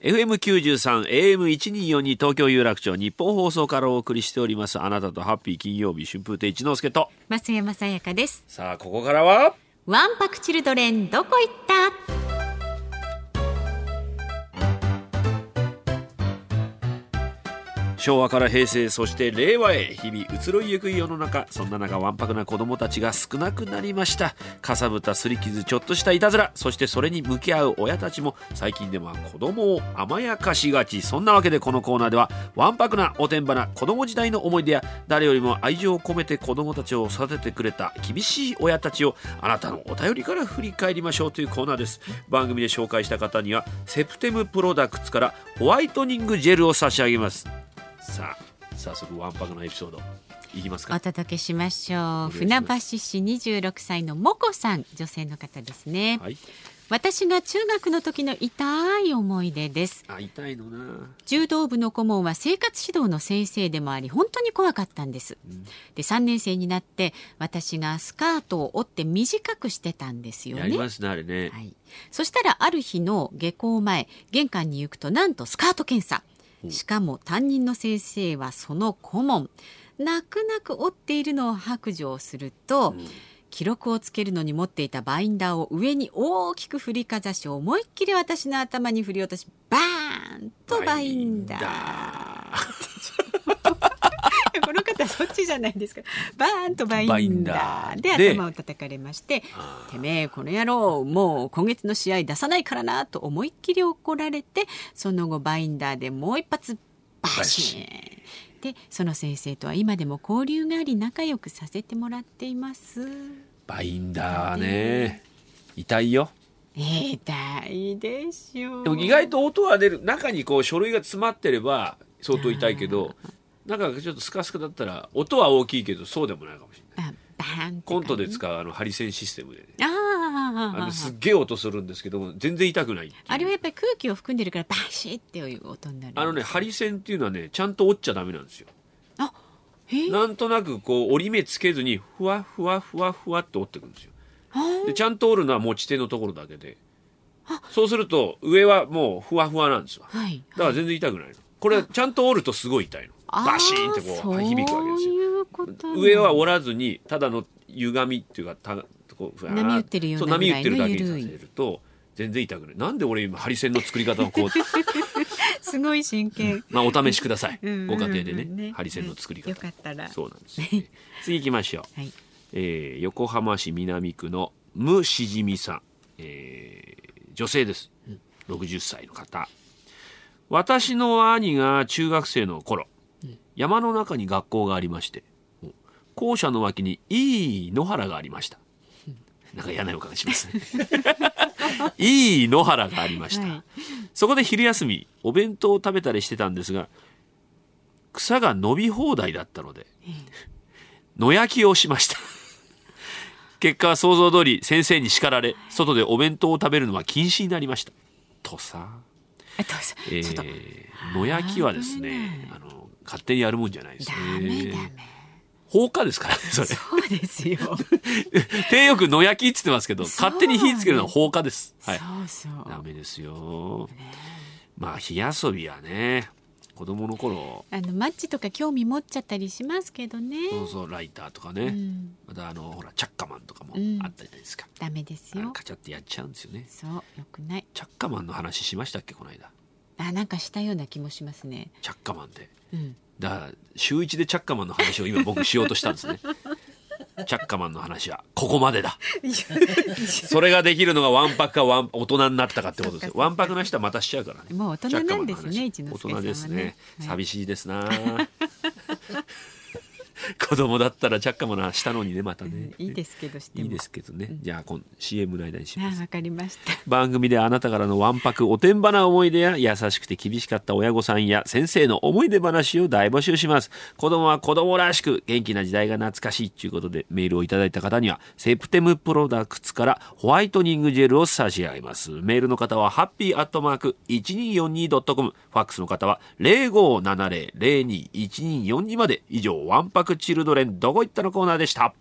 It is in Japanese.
FM93 AM1242 東京有楽町日本放送からお送りしております。あなたとハッピー金曜日春風亭一之輔と。増山さやかです。さあここからは？ワンパクチルドレンどこ行った？昭和から平成そして令和へ日々移ろいゆく世の中そんな中わんぱくな子供たちが少なくなりました。かさぶたすり傷ちょっとしたいたずら。そしてそれに向き合う親たちも最近では子供を甘やかしがち。そんなわけでこのコーナーではわんぱくなおてんばな子供時代の思い出や誰よりも愛情を込めて子供たちを育ててくれた厳しい親たちをあなたのお便りから振り返りましょうというコーナーです。番組で紹介した方にはセプテムプロダクツからホワイトニングジェルを差し上げます。さあ早速わんぱくなエピソードいきますか。お届けしましょう。船橋市26歳のもこさん女性の方ですね、はい。私が中学の時の痛い思い出です。あ痛いのな。柔道部の顧問は生活指導の先生でもあり本当に怖かったんです、で3年生になって私がスカートを折って短くしてたんですよね。やりますねあれね、はい、そしたらある日の下校前玄関に行くとなんとスカート検査しかも担任の先生はその顧問。泣く泣く折っているのを白状すると、記録をつけるのに持っていたバインダーを上に大きく振りかざし思いっきり私の頭に振り落としバーンとバインダーこの方そっちじゃないですか。バーンとバインダー。でで頭を叩かれまして「てめえこの野郎もう今月の試合出さないからな」と思いっきり怒られてその後バインダーでもう一発バシーン。でその先生とは今でも交流があり仲良くさせてもらっています。バインダーね。痛いよ。痛いでしょう。でも意外と音は出る。中にこう書類が詰まってれば相当痛いけどなんかちょっとスカスカだったら音は大きいけどそうでもないかもしれない。コントで使うあのハリセンシステムでね。あああのすっげえ音するんですけども全然痛くないあれはやっぱり空気を含んでるからバシッっていう音になるあのねハリセンっていうのはねちゃんと折っちゃダメなんですよ。あなんとなくこう折り目つけずにふわふわふわふわって折っていくんですよ。でちゃんと折るのは持ち手のところだけで。そうすると上はもうふわふわなんですわ。はいだから全然痛くないの。これちゃんと折るとすごい痛いのバシーンってこう響くわけですよ。そういう上は折らずにただの歪みっていうかたこう波打ってるような波打ってるだけにさせると全然痛くない。なんで俺今ハリセンの作り方をこう すごい真剣。まあお試しください。うんご家庭でねねハリセンの作り方。よかったら。そうなんですよ、次行きましょう、はい。えー横浜市南区のムしじみさん、えー女性です。60歳の方。私の兄が中学生の頃、山の中に学校がありまして校舎の脇にいい野原がありました。なんか嫌な予感がしますね。いい野原がありました、はい。そこで昼休みお弁当を食べたりしてたんですが草が伸び放題だったので野焼きをしました。結果は想像通り先生に叱られ外でお弁当を食べるのは禁止になりました。とさ、えー野焼きはですねあの勝手にやるもんじゃないですね。ダメダメ。放火ですからねそれ。そうですよ。手よく野焼きって言ってますけど勝手に火つけるのは放火です。はい。そうそう。ダメですよ。まあ火遊びはね子供の頃。あのマッチとか興味持っちゃったりしますけどね。そうそうライターとかね、うん。またあのほらチャッカマンとかもうん。あったじゃないですか、ダメですよ。カチャってやっちゃうんですよね。そうよくない。チャッカマンの話しましたっけこの間あなんかしたような気もしますね。チャッカマンで。うん。だから週一でチャッカマンの話を今僕しようとしたんですね。チャッカマンの話は。ここまでだ。それができるのがわんぱくかわん大人になったかってことですよ。わんぱくな人はまたしちゃうからね。もう大人なんですね一之輔さんはね。大人ですね、はい寂しいですな 子供だったらチャッカマンの話したのにねまたね、いいですけどしても。いいですけどね、じゃあ今 CM の間にします。あわかりました。番組であなたからのわんぱくおてんばな思い出や優しくて厳しかった親御さんや先生の思い出話を大募集します。子供は子供らしく元気な時代が懐かしいということでメールをいただいた方にはセプテムプロダクツからホワイトニングジェルを差し上げます。メールの方はハッピーアットマーク 1242.com ファックスの方は0570-021242まで。以上わんぱくチルドレンどこ行ったのコーナーでした。